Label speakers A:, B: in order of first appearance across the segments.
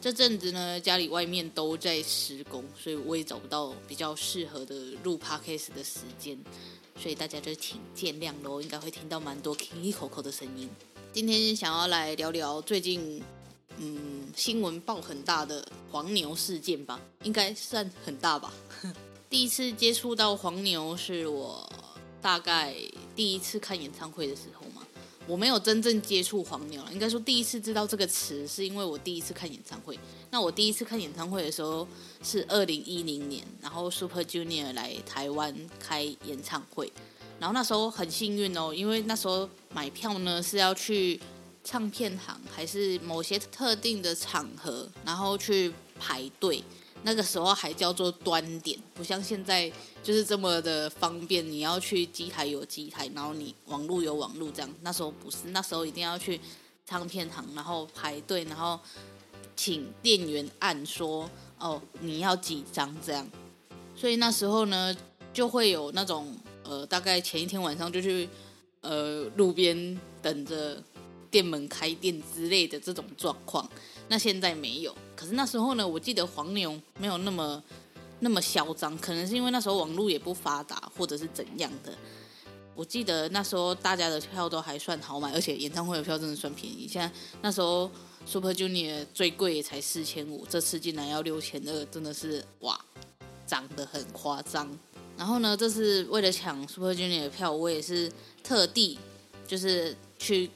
A: 这阵子呢，家里外面都在施工，所以我也找不到比较适合的录 podcast 的时间，所以大家就请见谅喽，应该会听到蛮多 Kiki 口口的声音。今天想要来聊聊最近，嗯，新闻报很大的黄牛事件吧，应该算很大吧。第一次接触到黄牛是我大概第一次看演唱会的时候。我没有真正接触黄牛，应该说第一次知道这个词，是因为我第一次看演唱会。那我第一次看演唱会的时候是二零一零年，然后 Super Junior 来台湾开演唱会，然后那时候很幸运哦，因为那时候买票呢是要去唱片行，还是某些特定的场合，然后去排队。那个时候还叫做端点，不像现在就是这么的方便。你要去机台有机台，然后你网络有网络这样。那时候不是，那时候一定要去唱片行，然后排队，然后请店员按说：“哦，你要几张？”这样。所以那时候呢，就会有那种呃，大概前一天晚上就去呃路边等着店门开店之类的这种状况。那现在没有。可是那时候呢，我记得黄牛没有那么那么嚣张，可能是因为那时候网络也不发达，或者是怎样的。我记得那时候大家的票都还算好买，而且演唱会的票真的算便宜。现在那时候 Super Junior 最贵也才四千五，这次竟然要六千二，真的是哇，涨得很夸张。然后呢，这是为了抢 Super Junior 的票，我也是特地就是去。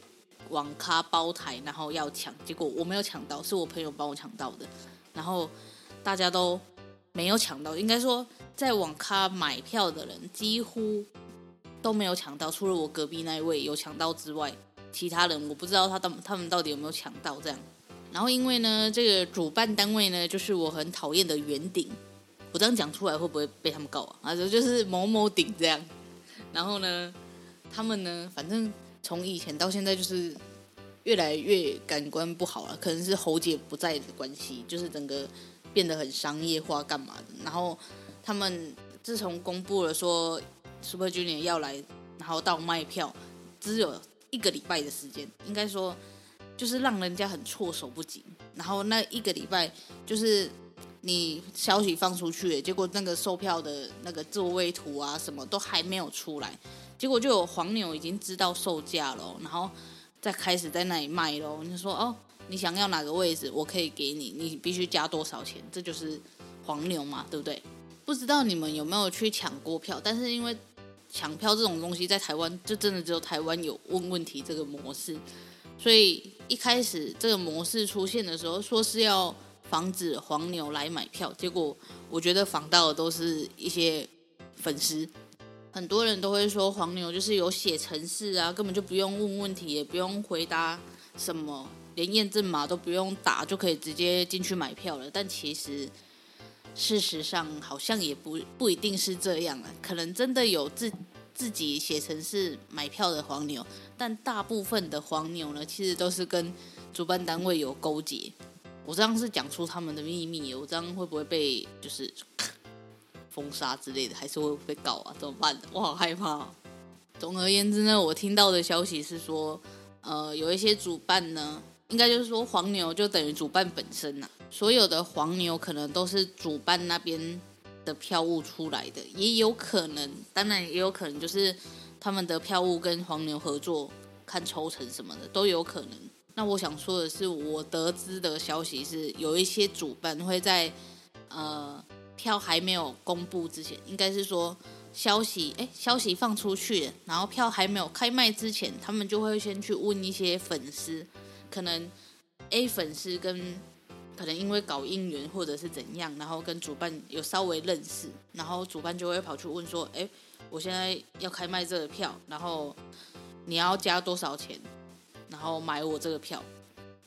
A: 网咖包台，然后要抢，结果我没有抢到，是我朋友帮我抢到的。然后大家都没有抢到，应该说在网咖买票的人几乎都没有抢到，除了我隔壁那一位有抢到之外，其他人我不知道他到他们到底有没有抢到这样。然后因为呢，这个主办单位呢，就是我很讨厌的圆顶，我这样讲出来会不会被他们告啊？啊，就就是某某顶这样。然后呢，他们呢，反正。从以前到现在，就是越来越感官不好了，可能是侯姐不在的关系，就是整个变得很商业化，干嘛的？然后他们自从公布了说 Super Junior 要来，然后到卖票，只有一个礼拜的时间，应该说就是让人家很措手不及。然后那一个礼拜，就是你消息放出去，结果那个售票的那个座位图啊，什么都还没有出来。结果就有黄牛已经知道售价了，然后再开始在那里卖喽。你说哦，你想要哪个位置，我可以给你，你必须加多少钱？这就是黄牛嘛，对不对？不知道你们有没有去抢过票？但是因为抢票这种东西在台湾就真的只有台湾有问问题这个模式，所以一开始这个模式出现的时候，说是要防止黄牛来买票，结果我觉得防到的都是一些粉丝。很多人都会说黄牛就是有写程式啊，根本就不用问问题，也不用回答什么，连验证码都不用打就可以直接进去买票了。但其实事实上好像也不不一定是这样啊，可能真的有自自己写程式买票的黄牛，但大部分的黄牛呢，其实都是跟主办单位有勾结。我这样是讲出他们的秘密，我这样会不会被就是？封杀之类的，还是会被告啊？怎么办？我好害怕。总而言之呢，我听到的消息是说，呃，有一些主办呢，应该就是说黄牛就等于主办本身呐、啊。所有的黄牛可能都是主办那边的票务出来的，也有可能，当然也有可能就是他们的票务跟黄牛合作，看抽成什么的都有可能。那我想说的是，我得知的消息是，有一些主办会在呃票还没有公布之前，应该是说消息哎消息放出去，然后票还没有开卖之前，他们就会先去问一些粉丝，可能 A 粉丝跟可能因为搞应援或者是怎样，然后跟主办有稍微认识，然后主办就会跑去问说，哎，我现在要开卖这个票，然后你要加多少钱？然后买我这个票，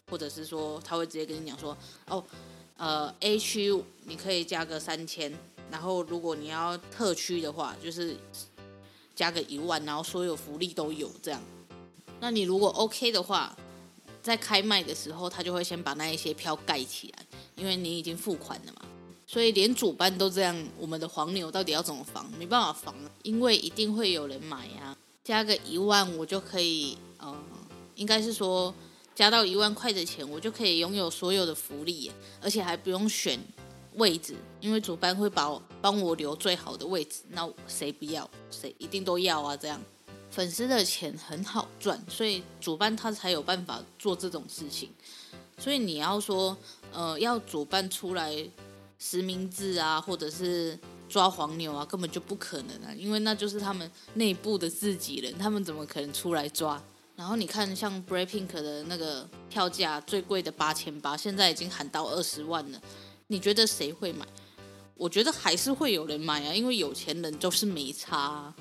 A: 或者是说他会直接跟你讲说，哦，呃，A 区你可以加个三千，然后如果你要特区的话，就是加个一万，然后所有福利都有这样。那你如果 OK 的话，在开卖的时候，他就会先把那一些票盖起来，因为你已经付款了嘛。所以连主办都这样，我们的黄牛到底要怎么防？没办法防，因为一定会有人买呀。加个一万，我就可以，呃。应该是说，加到一万块的钱，我就可以拥有所有的福利，而且还不用选位置，因为主办会把帮我留最好的位置。那谁不要？谁一定都要啊！这样粉丝的钱很好赚，所以主办他才有办法做这种事情。所以你要说，呃，要主办出来实名制啊，或者是抓黄牛啊，根本就不可能啊，因为那就是他们内部的自己人，他们怎么可能出来抓？然后你看，像 b r a k p i n k 的那个票价最贵的八千八，现在已经喊到二十万了。你觉得谁会买？我觉得还是会有人买啊，因为有钱人就是没差。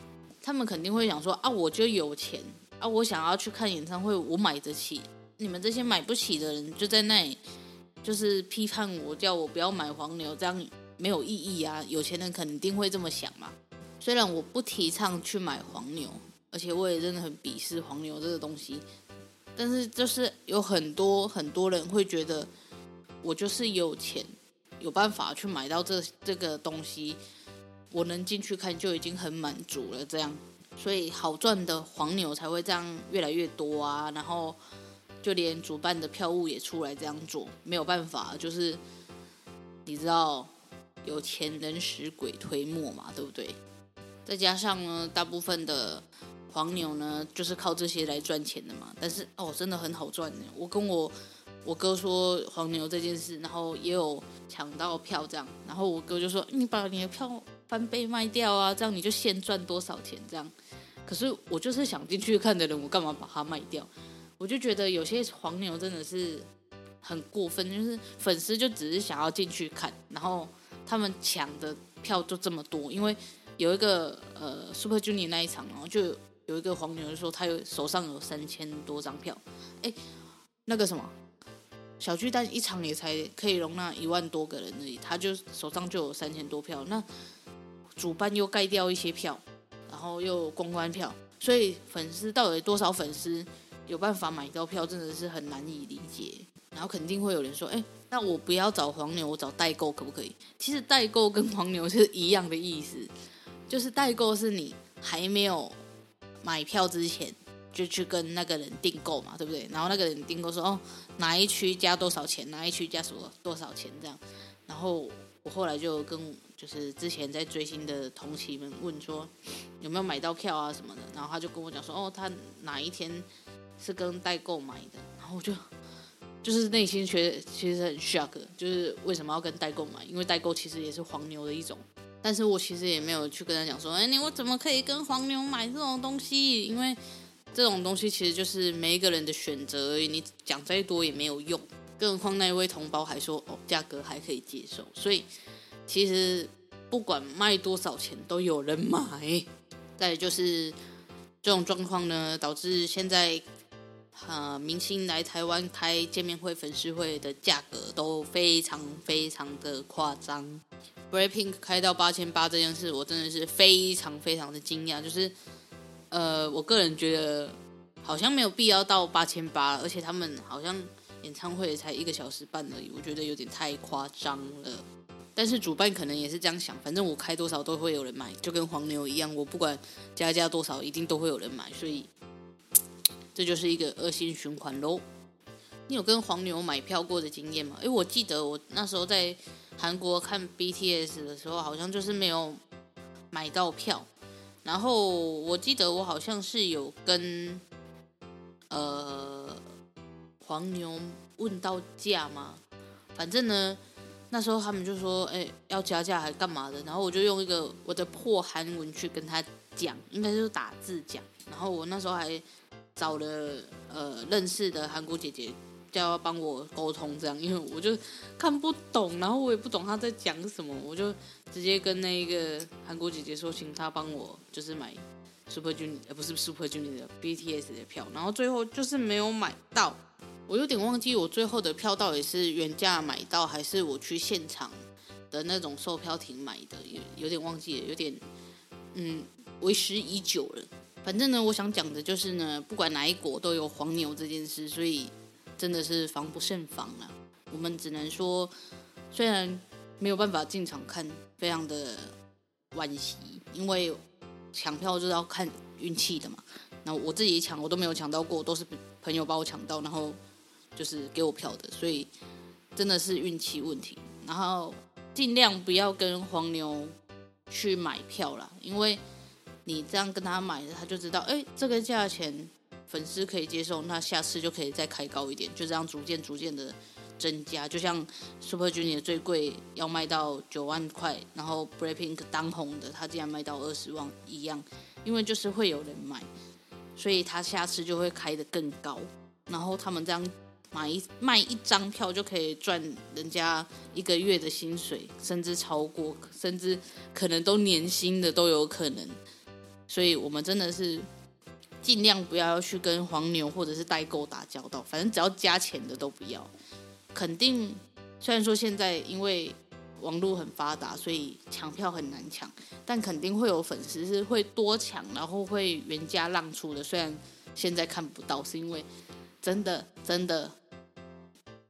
A: 他们肯定会想说啊，我就有钱啊，我想要去看演唱会，我买得起。你们这些买不起的人就在那里，就是批判我，叫我不要买黄牛，这样没有意义啊。有钱人肯定会这么想嘛。虽然我不提倡去买黄牛。而且我也真的很鄙视黄牛这个东西，但是就是有很多很多人会觉得我就是有钱，有办法去买到这这个东西，我能进去看就已经很满足了。这样，所以好赚的黄牛才会这样越来越多啊。然后就连主办的票务也出来这样做，没有办法，就是你知道有钱能使鬼推磨嘛，对不对？再加上呢，大部分的。黄牛呢，就是靠这些来赚钱的嘛。但是哦，真的很好赚呢。我跟我我哥说黄牛这件事，然后也有抢到票这样。然后我哥就说：“你把你的票翻倍卖掉啊，这样你就现赚多少钱这样。”可是我就是想进去看的人，我干嘛把它卖掉？我就觉得有些黄牛真的是很过分，就是粉丝就只是想要进去看，然后他们抢的票就这么多，因为有一个呃 Super Junior 那一场，然后就。有一个黄牛说他有手上有三千多张票，哎，那个什么小巨蛋一场也才可以容纳一万多个人而已，他就手上就有三千多票，那主办又盖掉一些票，然后又公关票，所以粉丝到底多少粉丝有办法买到票，真的是很难以理解。然后肯定会有人说，哎，那我不要找黄牛，我找代购可不可以？其实代购跟黄牛是一样的意思，就是代购是你还没有。买票之前就去跟那个人订购嘛，对不对？然后那个人订购说，哦，哪一区加多少钱，哪一区加什么多少钱这样。然后我后来就跟就是之前在追星的同期们问说有没有买到票啊什么的，然后他就跟我讲说，哦，他哪一天是跟代购买的。然后我就就是内心觉得其实很 shock，就是为什么要跟代购买？因为代购其实也是黄牛的一种。但是我其实也没有去跟他讲说，哎，你我怎么可以跟黄牛买这种东西？因为这种东西其实就是每一个人的选择而已，你讲再多也没有用。更何况那一位同胞还说，哦，价格还可以接受。所以其实不管卖多少钱都有人买。再就是这种状况呢，导致现在。呃，明星来台湾开见面会、粉丝会的价格都非常非常的夸张。Blackpink 开到八千八这件事，我真的是非常非常的惊讶。就是，呃，我个人觉得好像没有必要到八千八，而且他们好像演唱会才一个小时半而已，我觉得有点太夸张了。但是主办可能也是这样想，反正我开多少都会有人买，就跟黄牛一样，我不管加价多少，一定都会有人买，所以。这就是一个恶性循环喽。你有跟黄牛买票过的经验吗？诶我记得我那时候在韩国看 BTS 的时候，好像就是没有买到票。然后我记得我好像是有跟呃黄牛问到价吗？反正呢，那时候他们就说，哎、要加价还干嘛的？然后我就用一个我的破韩文去跟他讲，应该就是打字讲。然后我那时候还找了呃认识的韩国姐姐，叫要帮我沟通这样，因为我就看不懂，然后我也不懂他在讲什么，我就直接跟那个韩国姐姐说，请她帮我就是买 Super Junior，呃不是 Super Junior 的 BTS 的票，然后最后就是没有买到。我有点忘记我最后的票到底是原价买到，还是我去现场的那种售票亭买的，有有点忘记了，有点嗯为时已久了。反正呢，我想讲的就是呢，不管哪一国都有黄牛这件事，所以真的是防不胜防了。我们只能说，虽然没有办法进场看，非常的惋惜，因为抢票就是要看运气的嘛。那我自己抢，我都没有抢到过，都是朋友帮我抢到，然后。就是给我票的，所以真的是运气问题。然后尽量不要跟黄牛去买票啦，因为你这样跟他买，他就知道，哎，这个价钱粉丝可以接受，那下次就可以再开高一点，就这样逐渐逐渐的增加。就像 Super Junior 最贵要卖到九万块，然后 Blackpink 当红的，他竟然卖到二十万一样，因为就是会有人买，所以他下次就会开得更高，然后他们这样。买一卖一张票就可以赚人家一个月的薪水，甚至超过，甚至可能都年薪的都有可能。所以我们真的是尽量不要去跟黄牛或者是代购打交道，反正只要加钱的都不要。肯定，虽然说现在因为网络很发达，所以抢票很难抢，但肯定会有粉丝是会多抢，然后会原价让出的。虽然现在看不到，是因为真的真的。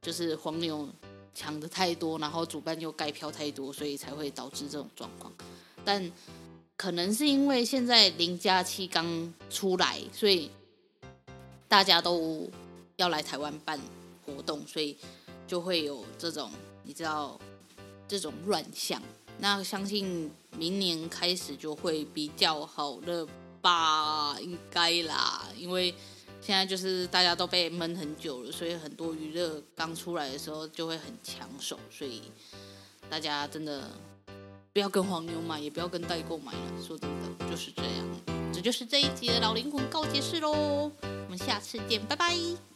A: 就是黄牛抢的太多，然后主办又盖票太多，所以才会导致这种状况。但可能是因为现在零加七刚出来，所以大家都要来台湾办活动，所以就会有这种你知道这种乱象。那相信明年开始就会比较好了吧？应该啦，因为。现在就是大家都被闷很久了，所以很多娱乐刚出来的时候就会很抢手，所以大家真的不要跟黄牛买，也不要跟代购买了。说真的，就是这样。这就是这一集的老灵魂告解式喽，我们下次见，拜拜。